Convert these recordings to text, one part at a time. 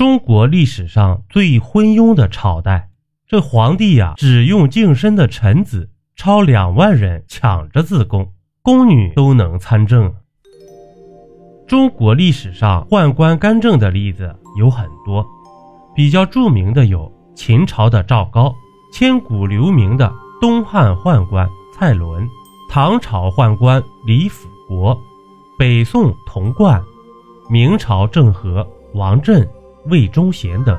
中国历史上最昏庸的朝代，这皇帝呀，只用净身的臣子，超两万人抢着自宫，宫女都能参政。中国历史上宦官干政的例子有很多，比较著名的有秦朝的赵高，千古留名的东汉宦官蔡伦，唐朝宦官李辅国，北宋童贯，明朝郑和王振。魏忠贤等。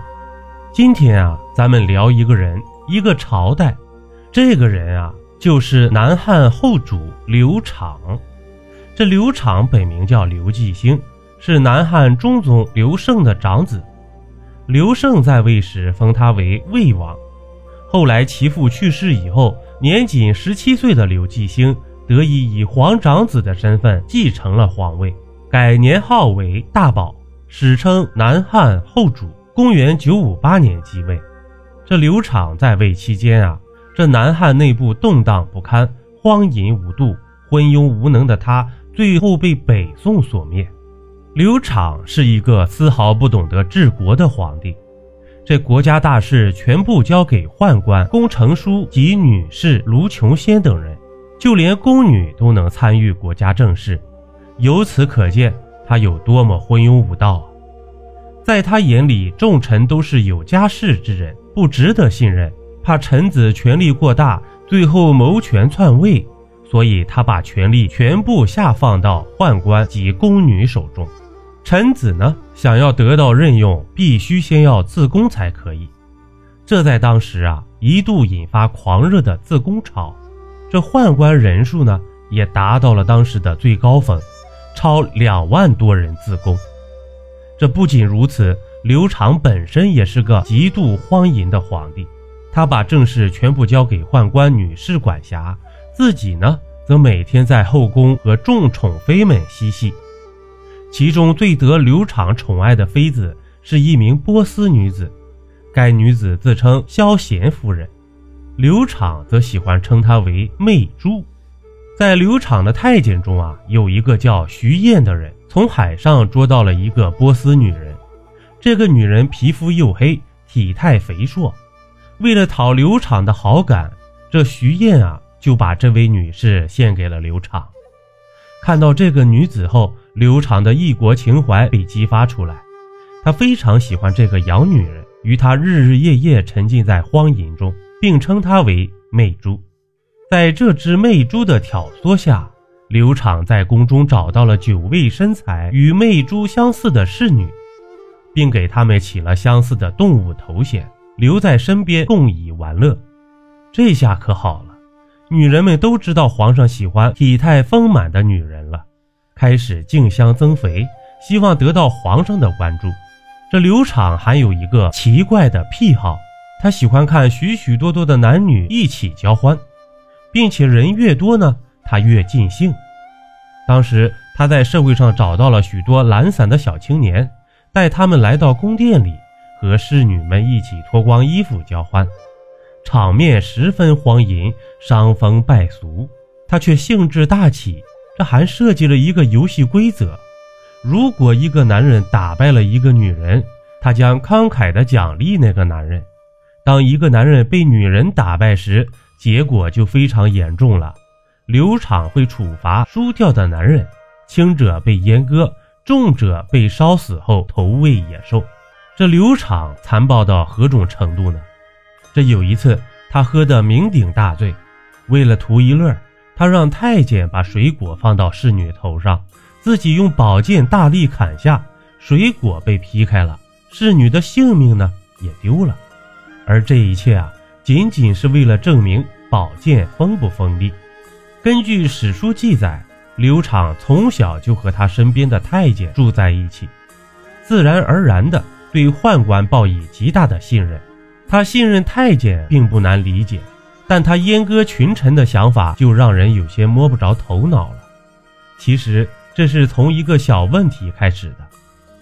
今天啊，咱们聊一个人，一个朝代。这个人啊，就是南汉后主刘昶。这刘昶本名叫刘继兴，是南汉中宗刘胜的长子。刘胜在位时封他为魏王。后来其父去世以后，年仅十七岁的刘继兴得以以皇长子的身份继承了皇位，改年号为大宝。史称南汉后主，公元九五八年即位。这刘昶在位期间啊，这南汉内部动荡不堪，荒淫无度，昏庸无能的他，最后被北宋所灭。刘昶是一个丝毫不懂得治国的皇帝，这国家大事全部交给宦官龚成书及女士卢琼仙等人，就连宫女都能参与国家政事，由此可见。他有多么昏庸无道！在他眼里，众臣都是有家室之人，不值得信任。怕臣子权力过大，最后谋权篡位，所以他把权力全部下放到宦官及宫女手中。臣子呢，想要得到任用，必须先要自宫才可以。这在当时啊，一度引发狂热的自宫潮。这宦官人数呢，也达到了当时的最高峰。超两万多人自宫，这不仅如此，刘长本身也是个极度荒淫的皇帝。他把政事全部交给宦官女士管辖，自己呢，则每天在后宫和众宠妃们嬉戏。其中最得刘长宠爱的妃子是一名波斯女子，该女子自称萧贤夫人，刘长则喜欢称她为媚珠。在刘昶的太监中啊，有一个叫徐燕的人，从海上捉到了一个波斯女人。这个女人皮肤黝黑，体态肥硕。为了讨刘昶的好感，这徐燕啊就把这位女士献给了刘昶。看到这个女子后，刘昶的异国情怀被激发出来，他非常喜欢这个洋女人，与她日日夜夜沉浸在荒淫中，并称她为媚珠。在这只媚珠的挑唆下，刘昶在宫中找到了九位身材与媚珠相似的侍女，并给她们起了相似的动物头衔，留在身边共以玩乐。这下可好了，女人们都知道皇上喜欢体态丰满的女人了，开始竞相增肥，希望得到皇上的关注。这刘昶还有一个奇怪的癖好，他喜欢看许许多多的男女一起交欢。并且人越多呢，他越尽兴。当时他在社会上找到了许多懒散的小青年，带他们来到宫殿里，和侍女们一起脱光衣服交欢，场面十分荒淫，伤风败俗。他却兴致大起，这还设计了一个游戏规则：如果一个男人打败了一个女人，他将慷慨地奖励那个男人；当一个男人被女人打败时，结果就非常严重了，刘昶会处罚输掉的男人，轻者被阉割，重者被烧死后投喂野兽。这刘昶残暴到何种程度呢？这有一次，他喝得酩酊大醉，为了图一乐，他让太监把水果放到侍女头上，自己用宝剑大力砍下，水果被劈开了，侍女的性命呢也丢了。而这一切啊。仅仅是为了证明宝剑锋不锋利。根据史书记载，刘昶从小就和他身边的太监住在一起，自然而然的对宦官报以极大的信任。他信任太监并不难理解，但他阉割群臣的想法就让人有些摸不着头脑了。其实这是从一个小问题开始的。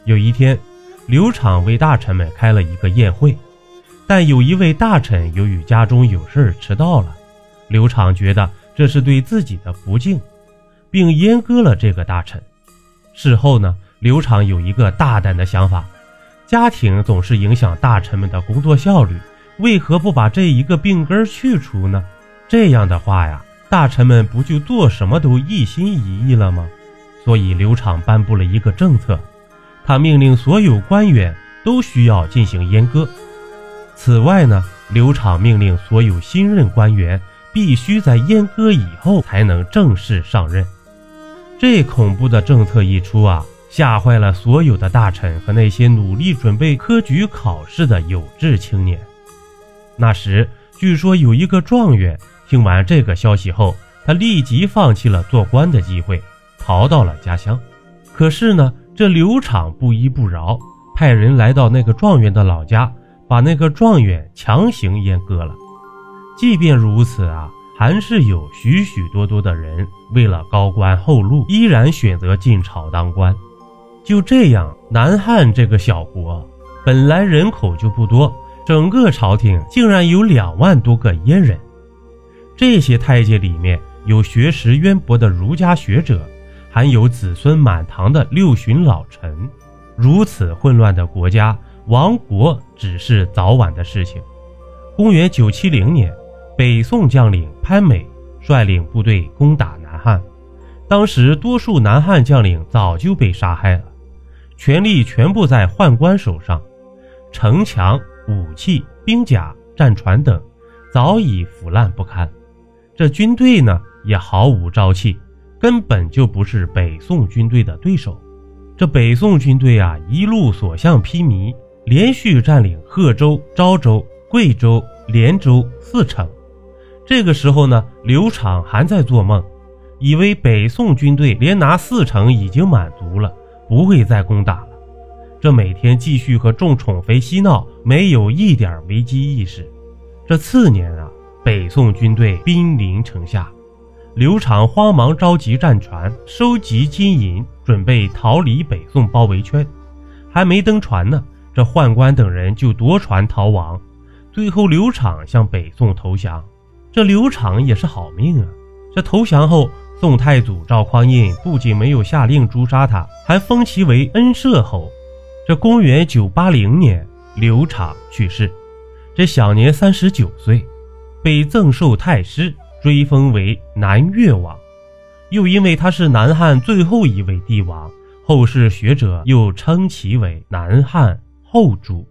有一天，刘昶为大臣们开了一个宴会。但有一位大臣由于家中有事迟到了，刘昶觉得这是对自己的不敬，并阉割了这个大臣。事后呢，刘昶有一个大胆的想法，家庭总是影响大臣们的工作效率，为何不把这一个病根去除呢？这样的话呀，大臣们不就做什么都一心一意了吗？所以刘昶颁布了一个政策，他命令所有官员都需要进行阉割。此外呢，刘昶命令所有新任官员必须在阉割以后才能正式上任。这恐怖的政策一出啊！吓坏了所有的大臣和那些努力准备科举考试的有志青年。那时，据说有一个状元听完这个消息后，他立即放弃了做官的机会，逃到了家乡。可是呢，这刘昶不依不饶，派人来到那个状元的老家，把那个状元强行阉割了。即便如此啊，还是有许许多多的人为了高官厚禄，依然选择进朝当官。就这样，南汉这个小国本来人口就不多，整个朝廷竟然有两万多个阉人。这些太监里面有学识渊博的儒家学者，还有子孙满堂的六旬老臣。如此混乱的国家，亡国只是早晚的事情。公元九七零年，北宋将领潘美率领部队攻打南汉，当时多数南汉将领早就被杀害了。权力全部在宦官手上，城墙、武器、兵甲、战船等早已腐烂不堪。这军队呢，也毫无朝气，根本就不是北宋军队的对手。这北宋军队啊，一路所向披靡，连续占领贺州、昭州、贵州、连州四城。这个时候呢，刘昶还在做梦，以为北宋军队连拿四城已经满足了。不会再攻打了，这每天继续和众宠妃嬉闹，没有一点危机意识。这次年啊，北宋军队兵临城下，刘昶慌忙召集战船，收集金银，准备逃离北宋包围圈。还没登船呢，这宦官等人就夺船逃亡。最后，刘昶向北宋投降。这刘昶也是好命啊，这投降后。宋太祖赵匡胤不仅没有下令诛杀他，还封其为恩赦侯。这公元九八零年，刘昶去世，这享年三十九岁，被赠寿太师，追封为南越王。又因为他是南汉最后一位帝王，后世学者又称其为南汉后主。